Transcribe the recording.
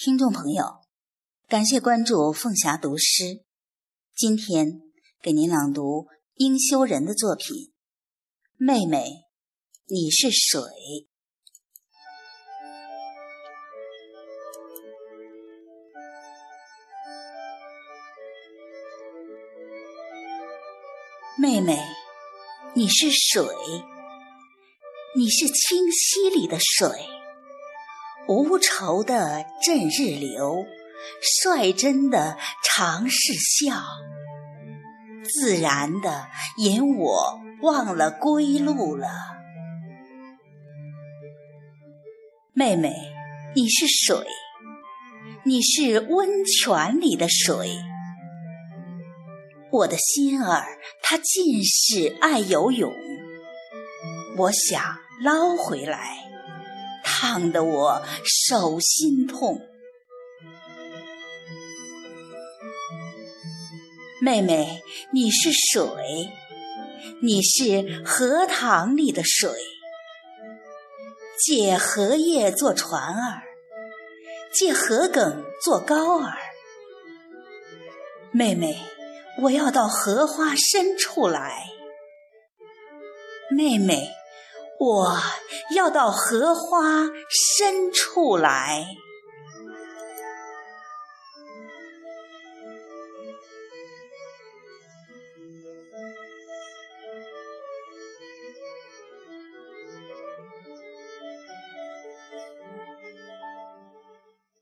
听众朋友，感谢关注凤霞读诗。今天给您朗读殷修仁的作品《妹妹，你是水》。妹妹，你是水，你是清溪里的水。无愁的正日流，率真的常是笑，自然的引我忘了归路了。妹妹，你是水，你是温泉里的水，我的心儿它尽是爱游泳，我想捞回来。烫得我手心痛，妹妹，你是水，你是荷塘里的水，借荷叶做船儿，借荷梗做篙儿。妹妹，我要到荷花深处来，妹妹。我要到荷花深处来。